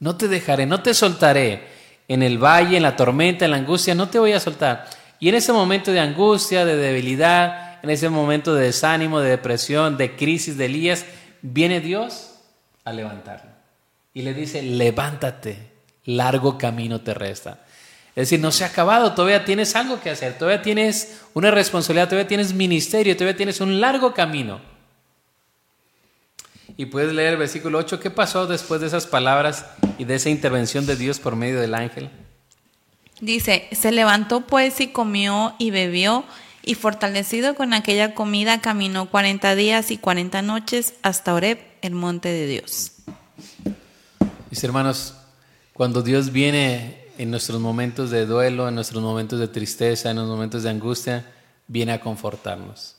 Speaker 2: No te dejaré, no te soltaré en el valle, en la tormenta, en la angustia, no te voy a soltar. Y en ese momento de angustia, de debilidad, en ese momento de desánimo, de depresión, de crisis de Elías, viene Dios a levantarlo. Y le dice, levántate, largo camino te resta. Es decir, no se ha acabado, todavía tienes algo que hacer, todavía tienes una responsabilidad, todavía tienes ministerio, todavía tienes un largo camino. Y puedes leer el versículo 8, ¿qué pasó después de esas palabras y de esa intervención de Dios por medio del ángel?
Speaker 1: Dice, se levantó pues y comió y bebió y fortalecido con aquella comida caminó cuarenta días y cuarenta noches hasta Oreb, el monte de Dios.
Speaker 2: Mis hermanos, cuando Dios viene en nuestros momentos de duelo, en nuestros momentos de tristeza, en los momentos de angustia, viene a confortarnos,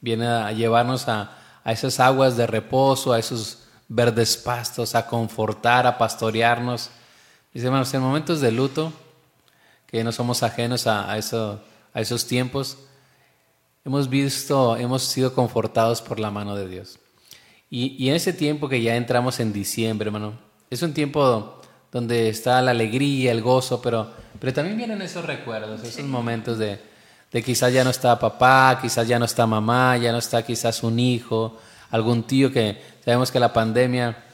Speaker 2: viene a llevarnos a, a esas aguas de reposo, a esos verdes pastos, a confortar, a pastorearnos. Mis hermanos, en momentos de luto, que no somos ajenos a, eso, a esos tiempos, hemos visto, hemos sido confortados por la mano de Dios. Y, en ese tiempo que ya entramos en diciembre, hermano, es un tiempo donde está la alegría, el gozo, pero, pero también vienen esos recuerdos, esos momentos de, de quizás ya no está papá, quizás ya no está mamá, ya no está quizás un hijo, algún tío que sabemos que la pandemia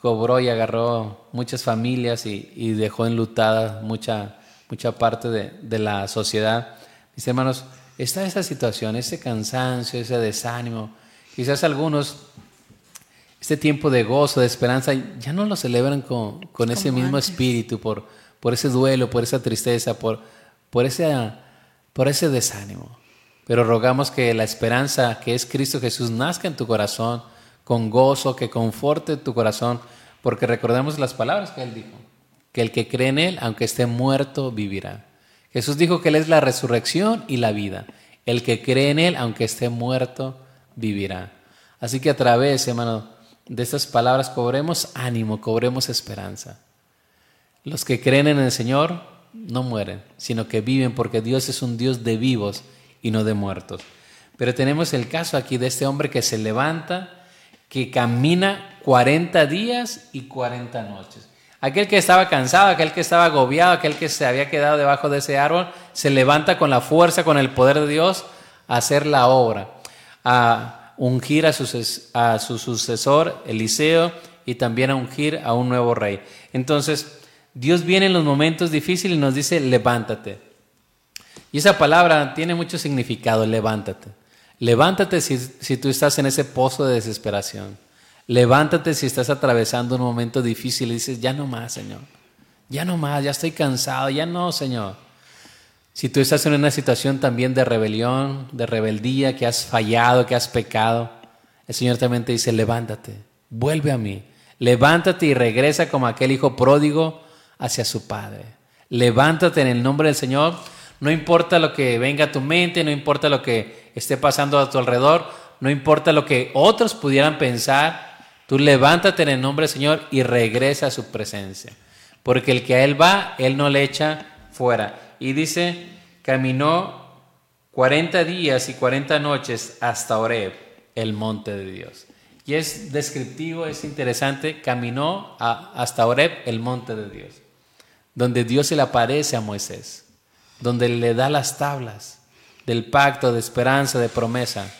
Speaker 2: cobró y agarró muchas familias y, y dejó enlutada mucha, mucha parte de, de la sociedad. Mis hermanos, está esa situación, ese cansancio, ese desánimo. Quizás algunos, este tiempo de gozo, de esperanza, ya no lo celebran con, con ese mismo espíritu, por, por ese duelo, por esa tristeza, por, por, ese, por ese desánimo. Pero rogamos que la esperanza que es Cristo Jesús nazca en tu corazón con gozo, que conforte tu corazón, porque recordemos las palabras que Él dijo, que el que cree en Él, aunque esté muerto, vivirá. Jesús dijo que Él es la resurrección y la vida. El que cree en Él, aunque esté muerto, vivirá. Así que a través, hermano, de estas palabras cobremos ánimo, cobremos esperanza. Los que creen en el Señor no mueren, sino que viven porque Dios es un Dios de vivos y no de muertos. Pero tenemos el caso aquí de este hombre que se levanta, que camina 40 días y 40 noches. Aquel que estaba cansado, aquel que estaba agobiado, aquel que se había quedado debajo de ese árbol, se levanta con la fuerza, con el poder de Dios a hacer la obra, a ungir a su, sucesor, Eliseo, y también a ungir a un nuevo rey. Entonces, Dios viene en los momentos difíciles y nos dice, levántate. Y esa palabra tiene mucho significado, levántate. Levántate si, si tú estás en ese pozo de desesperación. Levántate si estás atravesando un momento difícil y dices, ya no más, Señor. Ya no más, ya estoy cansado, ya no, Señor. Si tú estás en una situación también de rebelión, de rebeldía, que has fallado, que has pecado, el Señor también te dice, levántate, vuelve a mí. Levántate y regresa como aquel hijo pródigo hacia su padre. Levántate en el nombre del Señor. No importa lo que venga a tu mente, no importa lo que esté pasando a tu alrededor, no importa lo que otros pudieran pensar, tú levántate en el nombre del Señor y regresa a su presencia. Porque el que a Él va, Él no le echa fuera. Y dice, caminó 40 días y 40 noches hasta Oreb, el monte de Dios. Y es descriptivo, es interesante, caminó hasta Oreb, el monte de Dios, donde Dios se le aparece a Moisés, donde le da las tablas del pacto de esperanza, de promesa,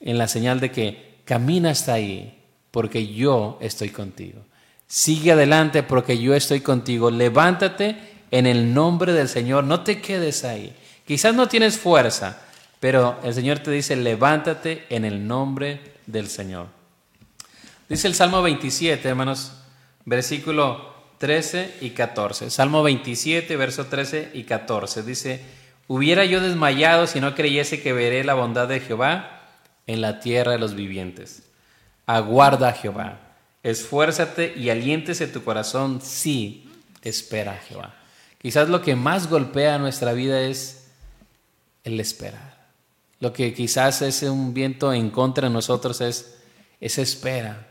Speaker 2: en la señal de que camina hasta ahí, porque yo estoy contigo. Sigue adelante porque yo estoy contigo. Levántate en el nombre del Señor, no te quedes ahí. Quizás no tienes fuerza, pero el Señor te dice, levántate en el nombre del Señor. Dice el Salmo 27, hermanos, versículo 13 y 14. Salmo 27, verso 13 y 14. Dice, hubiera yo desmayado si no creyese que veré la bondad de Jehová en la tierra de los vivientes. Aguarda a Jehová, esfuérzate y aliéntese tu corazón, sí, espera a Jehová. Quizás lo que más golpea nuestra vida es el esperar. Lo que quizás es un viento en contra de nosotros es esa espera,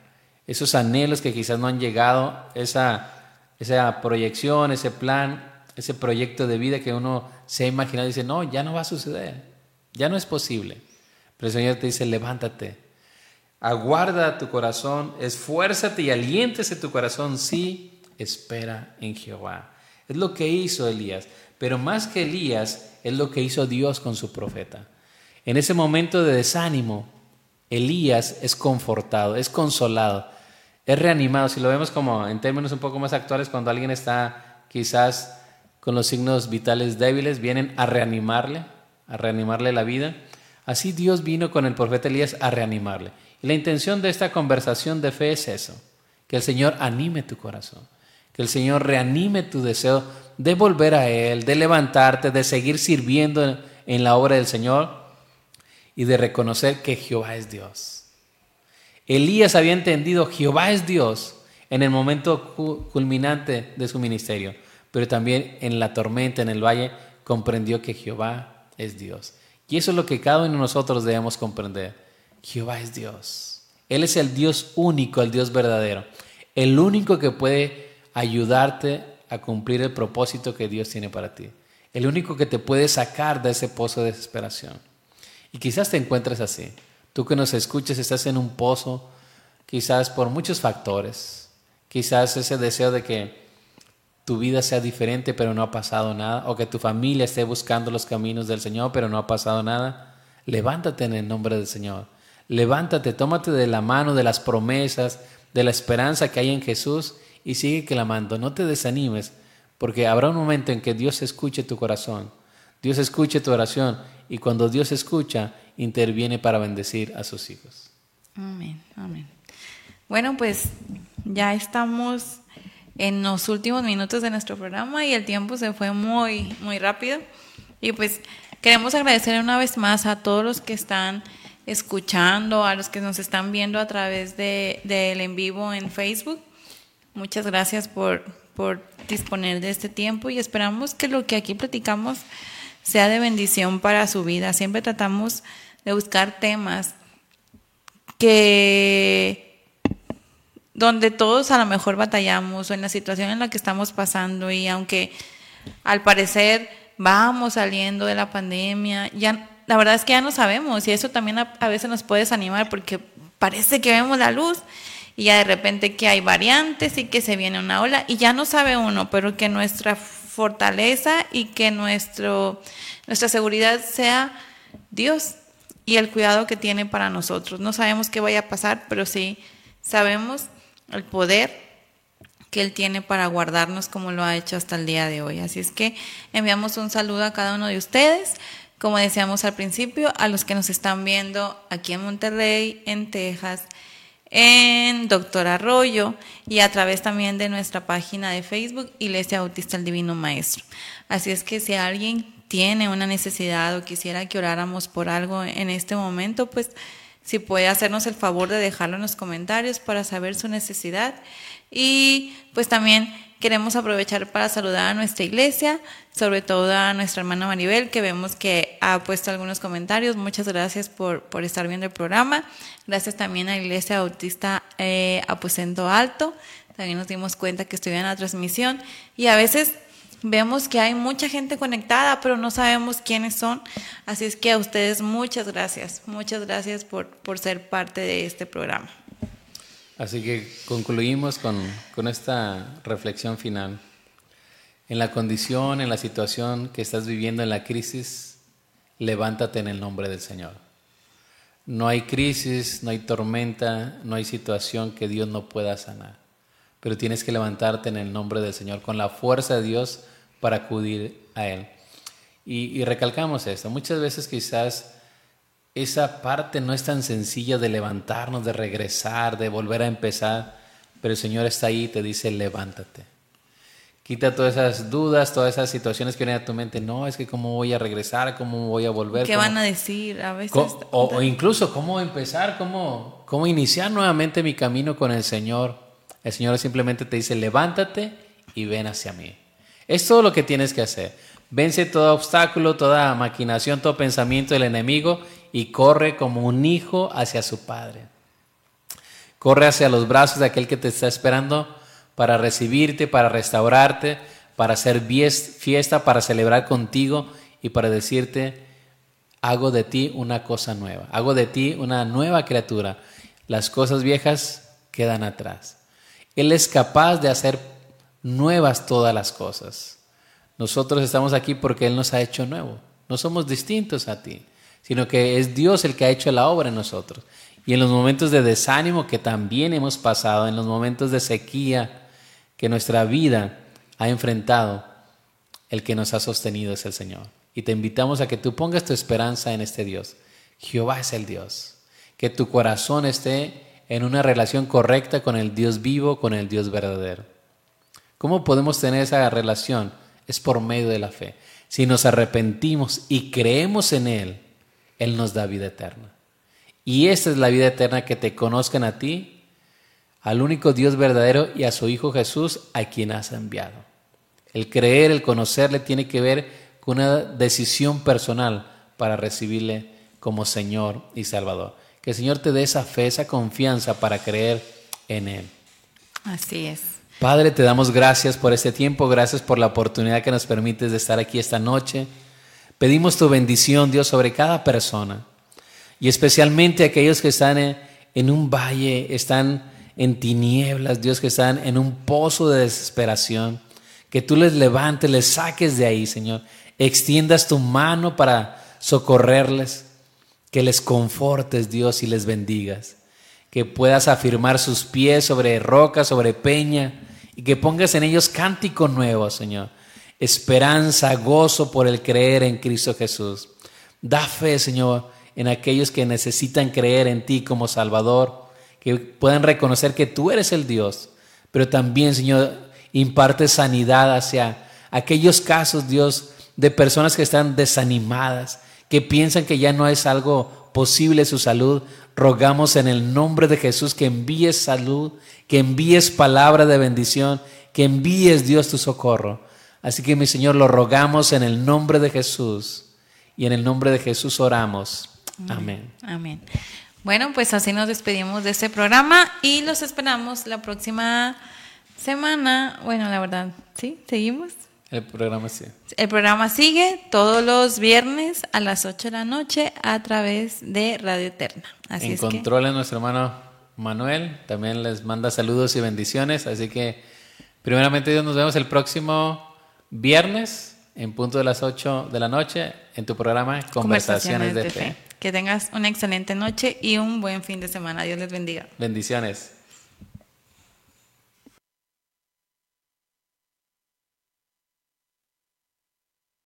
Speaker 2: esos anhelos que quizás no han llegado, esa, esa proyección, ese plan, ese proyecto de vida que uno se ha imaginado y dice, no, ya no va a suceder, ya no es posible. Pero el Señor te dice, levántate, aguarda tu corazón, esfuérzate y aliéntese tu corazón, sí, espera en Jehová. Es lo que hizo Elías, pero más que Elías, es lo que hizo Dios con su profeta. En ese momento de desánimo, Elías es confortado, es consolado, es reanimado. Si lo vemos como en términos un poco más actuales, cuando alguien está quizás con los signos vitales débiles, vienen a reanimarle, a reanimarle la vida. Así Dios vino con el profeta Elías a reanimarle. Y la intención de esta conversación de fe es eso, que el Señor anime tu corazón, que el Señor reanime tu deseo de volver a Él, de levantarte, de seguir sirviendo en la obra del Señor y de reconocer que Jehová es Dios. Elías había entendido Jehová es Dios en el momento culminante de su ministerio, pero también en la tormenta, en el valle, comprendió que Jehová es Dios. Y eso es lo que cada uno de nosotros debemos comprender. Jehová es Dios. Él es el Dios único, el Dios verdadero. El único que puede ayudarte a cumplir el propósito que Dios tiene para ti. El único que te puede sacar de ese pozo de desesperación. Y quizás te encuentres así. Tú que nos escuches estás en un pozo, quizás por muchos factores. Quizás ese deseo de que tu vida sea diferente pero no ha pasado nada. O que tu familia esté buscando los caminos del Señor pero no ha pasado nada. Levántate en el nombre del Señor. Levántate, tómate de la mano de las promesas, de la esperanza que hay en Jesús y sigue clamando. No te desanimes porque habrá un momento en que Dios escuche tu corazón. Dios escuche tu oración y cuando Dios escucha, interviene para bendecir a sus hijos.
Speaker 1: Amén, amén. Bueno, pues ya estamos en los últimos minutos de nuestro programa y el tiempo se fue muy, muy rápido. Y pues queremos agradecer una vez más a todos los que están escuchando, a los que nos están viendo a través del de, en vivo en Facebook. Muchas gracias por, por disponer de este tiempo y esperamos que lo que aquí platicamos sea de bendición para su vida. Siempre tratamos de buscar temas que donde todos a lo mejor batallamos o en la situación en la que estamos pasando y aunque al parecer vamos saliendo de la pandemia, ya la verdad es que ya no sabemos y eso también a, a veces nos puede desanimar porque parece que vemos la luz y ya de repente que hay variantes y que se viene una ola y ya no sabe uno, pero que nuestra fortaleza y que nuestro, nuestra seguridad sea Dios y el cuidado que tiene para nosotros. No sabemos qué vaya a pasar, pero sí sabemos el poder que Él tiene para guardarnos como lo ha hecho hasta el día de hoy. Así es que enviamos un saludo a cada uno de ustedes, como decíamos al principio, a los que nos están viendo aquí en Monterrey, en Texas, en Doctor Arroyo y a través también de nuestra página de Facebook Iglesia Bautista el Divino Maestro. Así es que si alguien tiene una necesidad o quisiera que oráramos por algo en este momento, pues si puede hacernos el favor de dejarlo en los comentarios para saber su necesidad y pues también queremos aprovechar para saludar a nuestra iglesia, sobre todo a nuestra hermana Maribel, que vemos que ha puesto algunos comentarios. Muchas gracias por, por estar viendo el programa. Gracias también a la Iglesia Bautista eh, Aposento Alto. También nos dimos cuenta que estuvieron en la transmisión. Y a veces vemos que hay mucha gente conectada, pero no sabemos quiénes son. Así es que a ustedes muchas gracias. Muchas gracias por, por ser parte de este programa.
Speaker 2: Así que concluimos con, con esta reflexión final. En la condición, en la situación que estás viviendo, en la crisis, levántate en el nombre del Señor. No hay crisis, no hay tormenta, no hay situación que Dios no pueda sanar. Pero tienes que levantarte en el nombre del Señor, con la fuerza de Dios para acudir a Él. Y, y recalcamos esto. Muchas veces quizás esa parte no es tan sencilla de levantarnos, de regresar, de volver a empezar, pero el Señor está ahí y te dice, levántate. Quita todas esas dudas, todas esas situaciones que vienen a tu mente. No, es que cómo voy a regresar, cómo voy a volver.
Speaker 1: ¿Qué van a decir a veces?
Speaker 2: O, o, incluso cómo empezar, cómo, cómo iniciar nuevamente mi camino con el Señor. El Señor simplemente te dice, levántate y ven hacia mí. Es todo lo que tienes que hacer. Vence todo obstáculo, toda maquinación, todo pensamiento del enemigo y corre como un hijo hacia su padre. Corre hacia los brazos de aquel que te está esperando para recibirte, para restaurarte, para hacer fiesta, para celebrar contigo y para decirte, hago de ti una cosa nueva, hago de ti una nueva criatura. Las cosas viejas quedan atrás. Él es capaz de hacer nuevas todas las cosas. Nosotros estamos aquí porque Él nos ha hecho nuevo. No somos distintos a ti sino que es Dios el que ha hecho la obra en nosotros. Y en los momentos de desánimo que también hemos pasado, en los momentos de sequía que nuestra vida ha enfrentado, el que nos ha sostenido es el Señor. Y te invitamos a que tú pongas tu esperanza en este Dios. Jehová es el Dios. Que tu corazón esté en una relación correcta con el Dios vivo, con el Dios verdadero. ¿Cómo podemos tener esa relación? Es por medio de la fe. Si nos arrepentimos y creemos en Él, él nos da vida eterna. Y esta es la vida eterna que te conozcan a ti, al único Dios verdadero y a su Hijo Jesús, a quien has enviado. El creer, el conocerle, tiene que ver con una decisión personal para recibirle como Señor y Salvador. Que el Señor te dé esa fe, esa confianza para creer en Él.
Speaker 1: Así es.
Speaker 2: Padre, te damos gracias por este tiempo, gracias por la oportunidad que nos permites de estar aquí esta noche. Pedimos tu bendición, Dios, sobre cada persona y especialmente aquellos que están en, un valle, están en tinieblas, Dios, que están en un pozo de desesperación. Que tú les levantes, les saques de ahí, Señor. Extiendas tu mano para socorrerles. Que les confortes, Dios, y les bendigas. Que puedas afirmar sus pies sobre roca, sobre peña, y que pongas en ellos cántico nuevo, Señor esperanza, gozo por el creer en Cristo Jesús. Da fe, Señor, en aquellos que necesitan creer en ti como Salvador, que puedan reconocer que tú eres el Dios, pero también, Señor, imparte sanidad hacia aquellos casos, Dios, de personas que están desanimadas, que piensan que ya no es algo posible su salud. Rogamos en el nombre de Jesús que envíes salud, que envíes palabra de bendición, que envíes, Dios, tu socorro. Así que mi Señor, lo rogamos en el nombre de Jesús y en el nombre de Jesús oramos. Amén.
Speaker 1: Amén. Bueno, pues así nos despedimos de este programa y los esperamos la próxima semana. Bueno, la verdad, ¿sí? ¿Seguimos?
Speaker 2: El programa sigue.
Speaker 1: El programa sigue todos los viernes a las 8 de la noche a través de Radio Eterna.
Speaker 2: Así en es control que... nuestro hermano Manuel. También les manda saludos y bendiciones. Así que, primeramente, Dios, nos vemos el próximo viernes en punto de las 8 de la noche en tu programa Conversaciones, de, fe.
Speaker 1: Que tengas una excelente noche y un buen fin de semana. Dios les bendiga.
Speaker 2: Bendiciones.